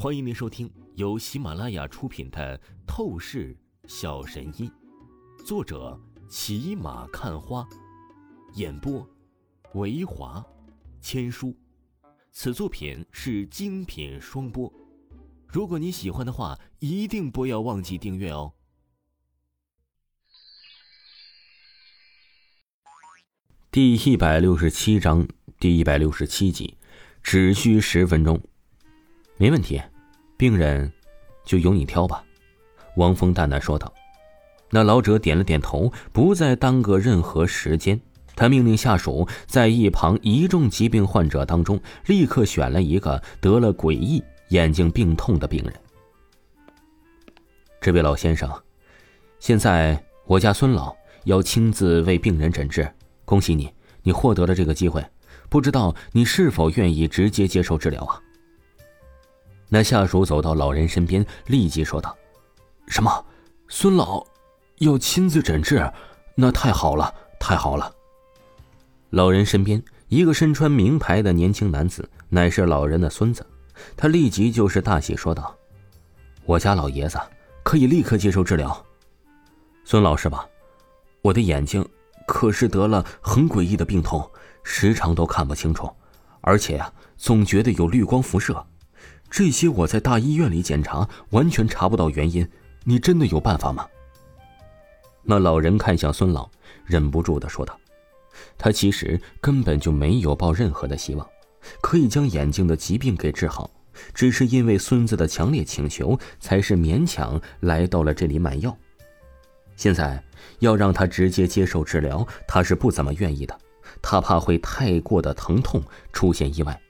欢迎您收听由喜马拉雅出品的《透视小神医》，作者骑马看花，演播维华千书。此作品是精品双播。如果你喜欢的话，一定不要忘记订阅哦。第一百六十七章，第一百六十七集，只需十分钟。没问题，病人就由你挑吧。”王峰淡淡说道。那老者点了点头，不再耽搁任何时间。他命令下属在一旁一众疾病患者当中，立刻选了一个得了诡异眼睛病痛的病人。这位老先生，现在我家孙老要亲自为病人诊治，恭喜你，你获得了这个机会。不知道你是否愿意直接接受治疗啊？那下属走到老人身边，立即说道：“什么？孙老要亲自诊治？那太好了，太好了！”老人身边一个身穿名牌的年轻男子，乃是老人的孙子。他立即就是大喜，说道：“我家老爷子可以立刻接受治疗。”孙老是吧？我的眼睛可是得了很诡异的病痛，时常都看不清楚，而且呀，总觉得有绿光辐射。这些我在大医院里检查，完全查不到原因。你真的有办法吗？那老人看向孙老，忍不住的说道：“他其实根本就没有抱任何的希望，可以将眼睛的疾病给治好，只是因为孙子的强烈请求，才是勉强来到了这里买药。现在要让他直接接受治疗，他是不怎么愿意的，他怕会太过的疼痛，出现意外。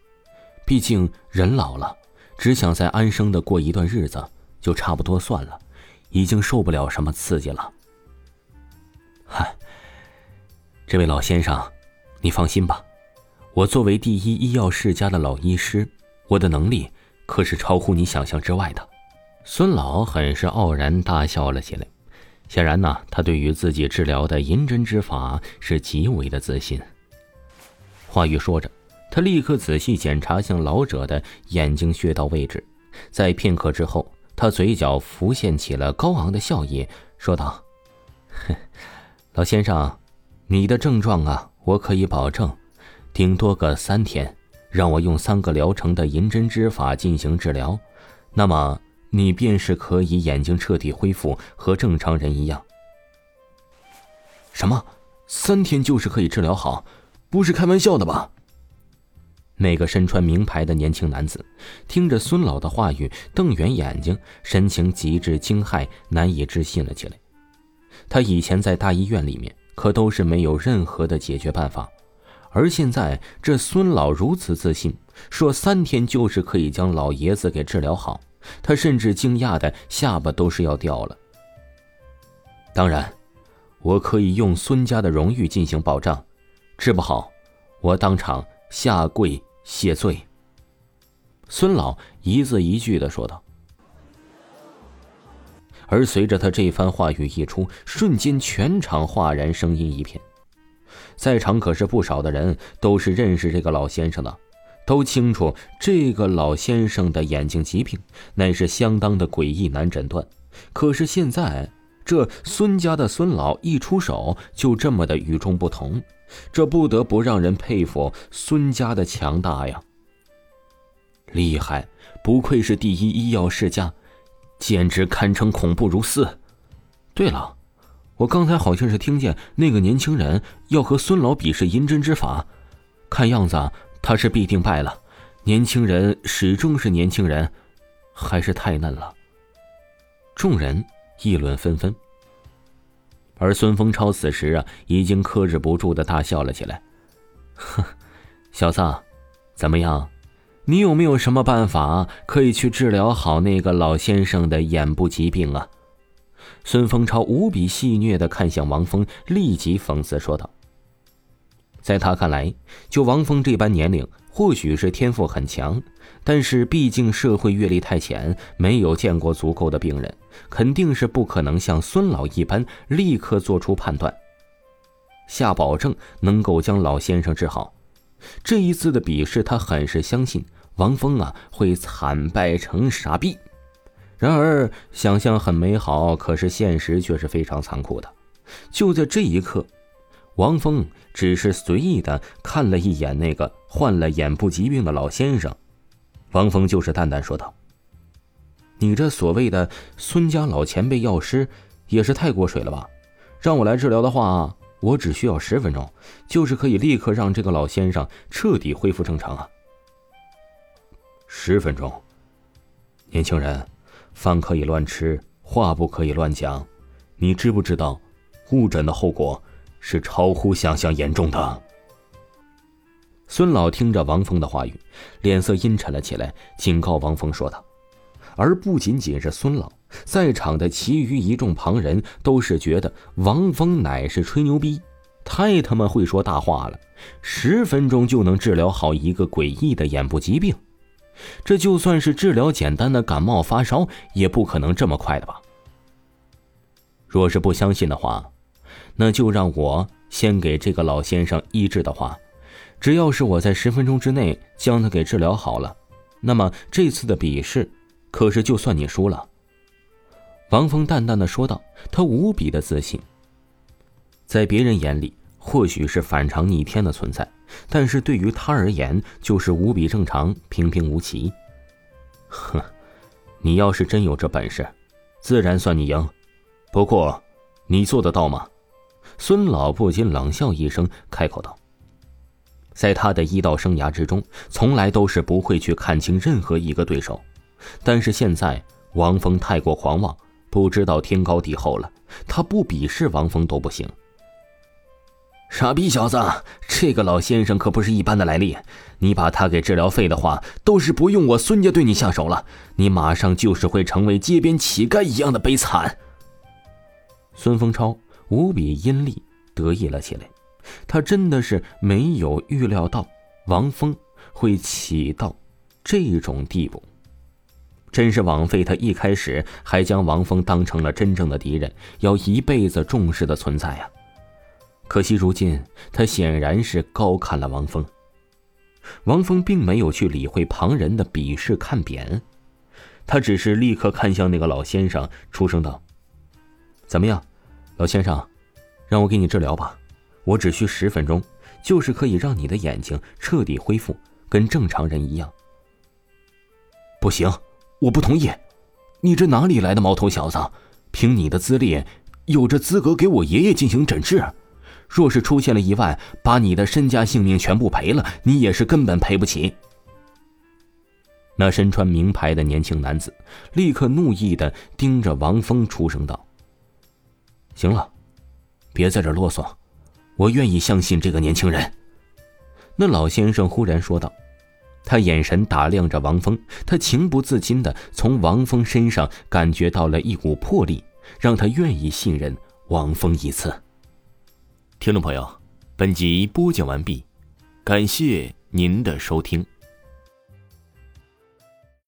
毕竟人老了。”只想再安生的过一段日子，就差不多算了，已经受不了什么刺激了。嗨，这位老先生，你放心吧，我作为第一医药世家的老医师，我的能力可是超乎你想象之外的。孙老很是傲然大笑了起来，显然呢，他对于自己治疗的银针之法是极为的自信。话语说着。他立刻仔细检查向老者的眼睛穴道位置，在片刻之后，他嘴角浮现起了高昂的笑意，说道：“ 老先生，你的症状啊，我可以保证，顶多个三天，让我用三个疗程的银针之法进行治疗，那么你便是可以眼睛彻底恢复，和正常人一样。”什么？三天就是可以治疗好？不是开玩笑的吧？那个身穿名牌的年轻男子，听着孙老的话语，瞪圆眼睛，神情极致惊骇，难以置信了起来。他以前在大医院里面，可都是没有任何的解决办法，而现在这孙老如此自信，说三天就是可以将老爷子给治疗好，他甚至惊讶的下巴都是要掉了。当然，我可以用孙家的荣誉进行保障，治不好，我当场下跪。谢罪。孙老一字一句的说道。而随着他这番话语一出，瞬间全场哗然，声音一片。在场可是不少的人都是认识这个老先生的，都清楚这个老先生的眼睛疾病乃是相当的诡异难诊断。可是现在这孙家的孙老一出手就这么的与众不同。这不得不让人佩服孙家的强大呀！厉害，不愧是第一医药世家，简直堪称恐怖如斯。对了，我刚才好像是听见那个年轻人要和孙老比试银针之法，看样子他是必定败了。年轻人始终是年轻人，还是太嫩了。众人议论纷纷。而孙风超此时啊，已经克制不住的大笑了起来。哼，小子，怎么样？你有没有什么办法可以去治疗好那个老先生的眼部疾病啊？孙丰超无比戏谑的看向王峰，立即讽刺说道：“在他看来，就王峰这般年龄，或许是天赋很强。”但是毕竟社会阅历太浅，没有见过足够的病人，肯定是不可能像孙老一般立刻做出判断，下保证能够将老先生治好。这一次的比试，他很是相信王峰啊会惨败成傻逼。然而，想象很美好，可是现实却是非常残酷的。就在这一刻，王峰只是随意的看了一眼那个患了眼部疾病的老先生，王峰就是淡淡说道：“你这所谓的孙家老前辈药师，也是太过水了吧？让我来治疗的话，我只需要十分钟，就是可以立刻让这个老先生彻底恢复正常啊！十分钟，年轻人。”饭可以乱吃，话不可以乱讲。你知不知道，误诊的后果是超乎想象严重的？孙老听着王峰的话语，脸色阴沉了起来，警告王峰说道。而不仅仅是孙老，在场的其余一众旁人都是觉得王峰乃是吹牛逼，太他妈会说大话了。十分钟就能治疗好一个诡异的眼部疾病。这就算是治疗简单的感冒发烧，也不可能这么快的吧？若是不相信的话，那就让我先给这个老先生医治的话，只要是我在十分钟之内将他给治疗好了，那么这次的比试，可是就算你输了。王峰淡淡的说道，他无比的自信，在别人眼里。或许是反常逆天的存在，但是对于他而言就是无比正常、平平无奇。哼，你要是真有这本事，自然算你赢。不过，你做得到吗？孙老不禁冷笑一声，开口道：“在他的医道生涯之中，从来都是不会去看清任何一个对手，但是现在王峰太过狂妄，不知道天高地厚了，他不鄙视王峰都不行。”傻逼小子，这个老先生可不是一般的来历。你把他给治疗废的话，都是不用我孙家对你下手了。你马上就是会成为街边乞丐一样的悲惨。孙丰超无比阴厉得意了起来，他真的是没有预料到王峰会起到这种地步，真是枉费他一开始还将王峰当成了真正的敌人，要一辈子重视的存在呀。可惜如今，他显然是高看了王峰。王峰并没有去理会旁人的鄙视看扁，他只是立刻看向那个老先生，出声道：“怎么样，老先生，让我给你治疗吧，我只需十分钟，就是可以让你的眼睛彻底恢复，跟正常人一样。”不行，我不同意！你这哪里来的毛头小子？凭你的资历，有着资格给我爷爷进行诊治？若是出现了意外，把你的身家性命全部赔了，你也是根本赔不起。那身穿名牌的年轻男子立刻怒意的盯着王峰，出声道：“行了，别在这啰嗦，我愿意相信这个年轻人。”那老先生忽然说道，他眼神打量着王峰，他情不自禁的从王峰身上感觉到了一股魄力，让他愿意信任王峰一次。听众朋友，本集播讲完毕，感谢您的收听。